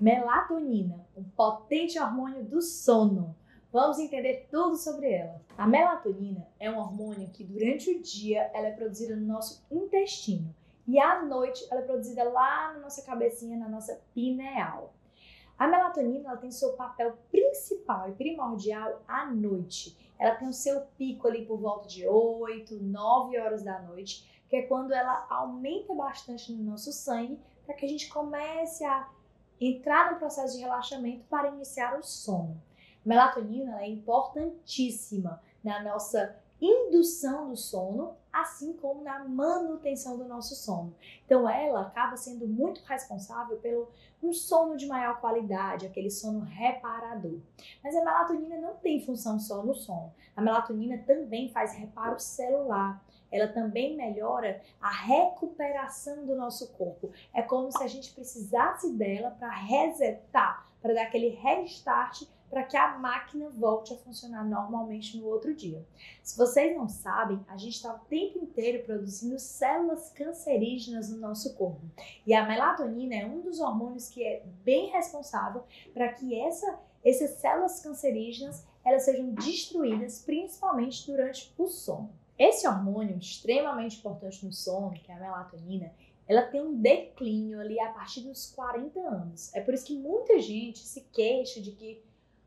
Melatonina, um potente hormônio do sono. Vamos entender tudo sobre ela. A melatonina é um hormônio que durante o dia ela é produzida no nosso intestino e à noite ela é produzida lá na nossa cabecinha, na nossa pineal. A melatonina ela tem seu papel principal e primordial à noite. Ela tem o seu pico ali por volta de 8, 9 horas da noite, que é quando ela aumenta bastante no nosso sangue para que a gente comece a entrar no processo de relaxamento para iniciar o sono. Melatonina é importantíssima na nossa indução do sono, assim como na manutenção do nosso sono. Então, ela acaba sendo muito responsável pelo um sono de maior qualidade, aquele sono reparador. Mas a melatonina não tem função só no sono. A melatonina também faz reparo celular. Ela também melhora a recuperação do nosso corpo. É como se a gente precisasse dela para resetar, para dar aquele restart para que a máquina volte a funcionar normalmente no outro dia. Se vocês não sabem, a gente está o tempo inteiro produzindo células cancerígenas no nosso corpo. E a melatonina é um dos hormônios que é bem responsável para que essa, essas células cancerígenas elas sejam destruídas, principalmente durante o sono. Esse hormônio extremamente importante no sono, que é a melatonina, ela tem um declínio ali a partir dos 40 anos. É por isso que muita gente se queixa de que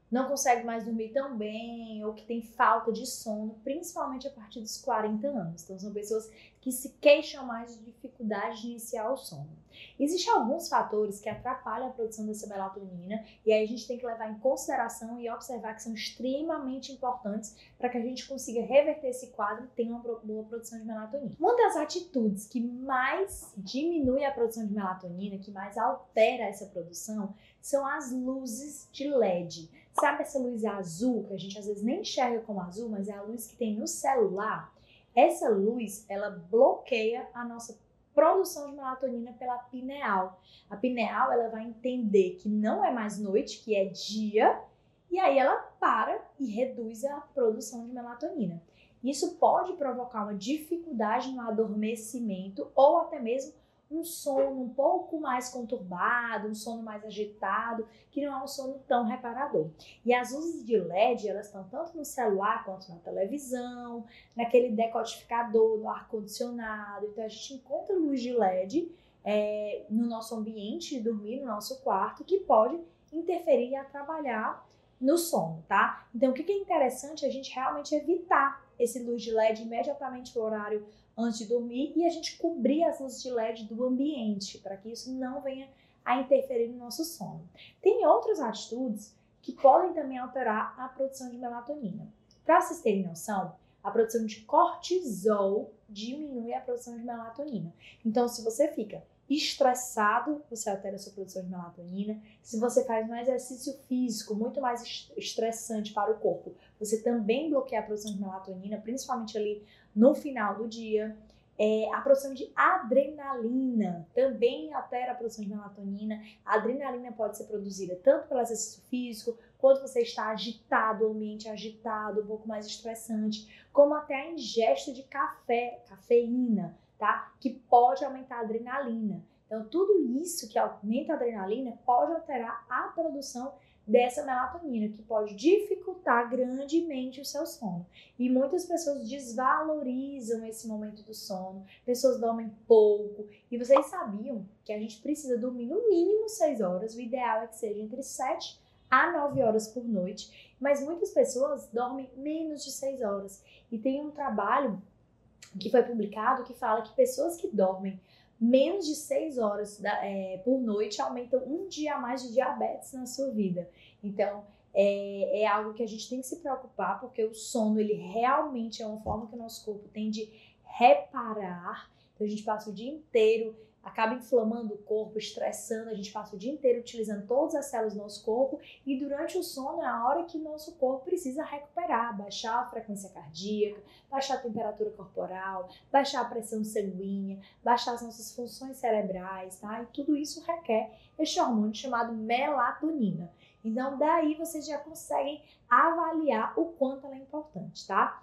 não consegue mais dormir tão bem ou que tem falta de sono, principalmente a partir dos 40 anos. Então, são pessoas que se queixam mais de dificuldade de iniciar o sono. Existem alguns fatores que atrapalham a produção dessa melatonina e aí a gente tem que levar em consideração e observar que são extremamente importantes para que a gente consiga reverter esse quadro e tenha uma boa produção de melatonina. Uma das atitudes que mais diminui a produção de melatonina, que mais altera essa produção, são as luzes de LED. Sabe essa luz azul que a gente às vezes nem enxerga como azul, mas é a luz que tem no celular? Essa luz, ela bloqueia a nossa produção de melatonina pela pineal. A pineal, ela vai entender que não é mais noite, que é dia, e aí ela para e reduz a produção de melatonina. Isso pode provocar uma dificuldade no adormecimento ou até mesmo um sono um pouco mais conturbado, um sono mais agitado, que não é um sono tão reparador. E as luzes de LED, elas estão tanto no celular quanto na televisão, naquele decodificador, no ar-condicionado. Então a gente encontra luz de LED é, no nosso ambiente de dormir, no nosso quarto, que pode interferir e atrapalhar no sono, tá? Então o que é interessante é a gente realmente evitar esse luz de LED imediatamente no horário antes de dormir e a gente cobrir as luzes de LED do ambiente para que isso não venha a interferir no nosso sono. Tem outras atitudes que podem também alterar a produção de melatonina. Para vocês terem noção, a produção de cortisol diminui a produção de melatonina. Então, se você fica estressado, você altera a sua produção de melatonina. Se você faz um exercício físico muito mais estressante para o corpo, você também bloqueia a produção de melatonina, principalmente ali no final do dia. É, a produção de adrenalina também altera a produção de melatonina. A adrenalina pode ser produzida tanto pelo exercício físico, quando você está agitado, o ambiente agitado, um pouco mais estressante, como até a ingesta de café, cafeína tá? Que pode aumentar a adrenalina. Então, tudo isso que aumenta a adrenalina pode alterar a produção dessa melatonina, que pode dificultar grandemente o seu sono. E muitas pessoas desvalorizam esse momento do sono, pessoas dormem pouco. E vocês sabiam que a gente precisa dormir no mínimo 6 horas, o ideal é que seja entre 7 a 9 horas por noite, mas muitas pessoas dormem menos de 6 horas. E tem um trabalho que foi publicado que fala que pessoas que dormem menos de 6 horas da, é, por noite aumentam um dia a mais de diabetes na sua vida. Então, é, é, algo que a gente tem que se preocupar, porque o sono, ele realmente é uma forma que o nosso corpo tem de reparar. Então, a gente passa o dia inteiro acaba inflamando o corpo, estressando, a gente passa o dia inteiro utilizando todas as células do nosso corpo e durante o sono é a hora que o nosso corpo precisa recuperar, baixar a frequência cardíaca, baixar a temperatura corporal, baixar a pressão sanguínea, baixar as nossas funções cerebrais, tá? E tudo isso requer este hormônio chamado melatonina. Então daí vocês já conseguem avaliar o quanto ela é importante, tá?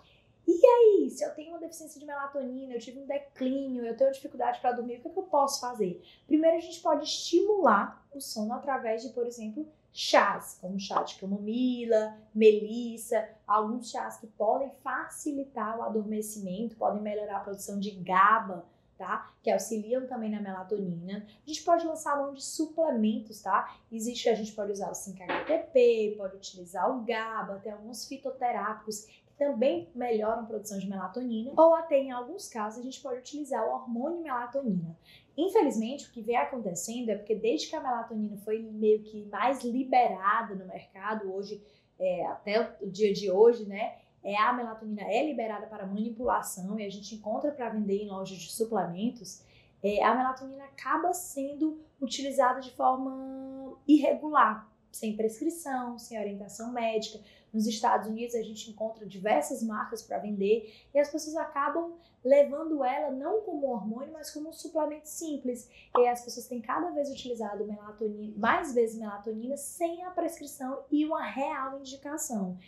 E aí, se eu tenho uma deficiência de melatonina, eu tive um declínio, eu tenho dificuldade para dormir, o que, é que eu posso fazer? Primeiro, a gente pode estimular o sono através de, por exemplo, chás, como chá de camomila, melissa, alguns chás que podem facilitar o adormecimento, podem melhorar a produção de GABA, tá? Que auxiliam também na melatonina. A gente pode lançar mão de suplementos, tá? Existe, a gente pode usar o 5-HTP, pode utilizar o GABA, tem alguns fitoterápicos também melhoram a produção de melatonina, ou até em alguns casos a gente pode utilizar o hormônio melatonina. Infelizmente, o que vem acontecendo é porque desde que a melatonina foi meio que mais liberada no mercado, hoje, é, até o dia de hoje, né, é, a melatonina é liberada para manipulação e a gente encontra para vender em lojas de suplementos, é, a melatonina acaba sendo utilizada de forma irregular, sem prescrição, sem orientação médica. Nos Estados Unidos a gente encontra diversas marcas para vender e as pessoas acabam levando ela não como hormônio, mas como um suplemento simples. E as pessoas têm cada vez utilizado melatonina, mais vezes melatonina sem a prescrição e uma real indicação.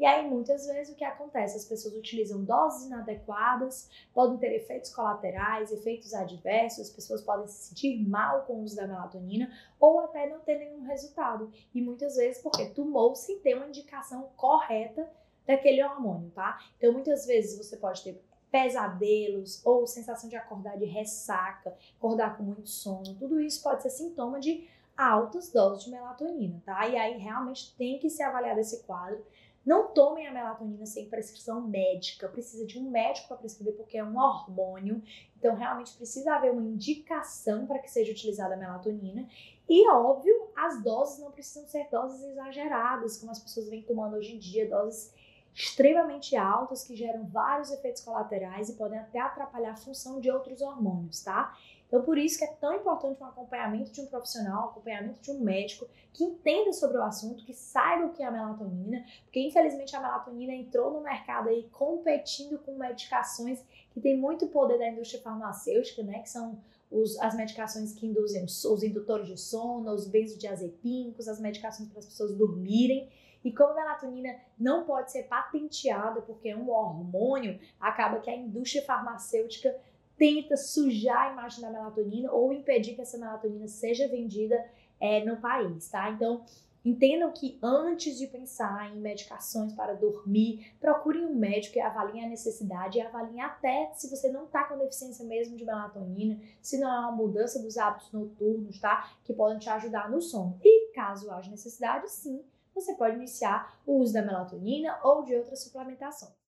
E aí, muitas vezes, o que acontece? As pessoas utilizam doses inadequadas, podem ter efeitos colaterais, efeitos adversos, as pessoas podem se sentir mal com o uso da melatonina ou até não ter nenhum resultado. E muitas vezes porque tomou sem ter uma indicação correta daquele hormônio, tá? Então, muitas vezes você pode ter pesadelos ou sensação de acordar de ressaca, acordar com muito sono, tudo isso pode ser sintoma de altas doses de melatonina, tá? E aí realmente tem que se avaliar esse quadro não tomem a melatonina sem prescrição médica. Precisa de um médico para prescrever porque é um hormônio. Então, realmente precisa haver uma indicação para que seja utilizada a melatonina. E, óbvio, as doses não precisam ser doses exageradas, como as pessoas vêm tomando hoje em dia, doses extremamente altas que geram vários efeitos colaterais e podem até atrapalhar a função de outros hormônios, tá? Então, por isso que é tão importante um acompanhamento de um profissional, um acompanhamento de um médico que entenda sobre o assunto, que saiba o que é a melatonina, porque infelizmente a melatonina entrou no mercado aí competindo com medicações que têm muito poder da indústria farmacêutica, né? Que são os, as medicações que induzem os indutores de sono, os benzodiazepínicos, as medicações para as pessoas dormirem. E como a melatonina não pode ser patenteada porque é um hormônio, acaba que a indústria farmacêutica tenta sujar a imagem da melatonina ou impedir que essa melatonina seja vendida é, no país, tá? Então, entendam que antes de pensar em medicações para dormir, procurem um médico e avaliem a necessidade e avaliem até se você não está com deficiência mesmo de melatonina, se não é uma mudança dos hábitos noturnos, tá? Que podem te ajudar no sono. E caso haja necessidade, sim, você pode iniciar o uso da melatonina ou de outra suplementação.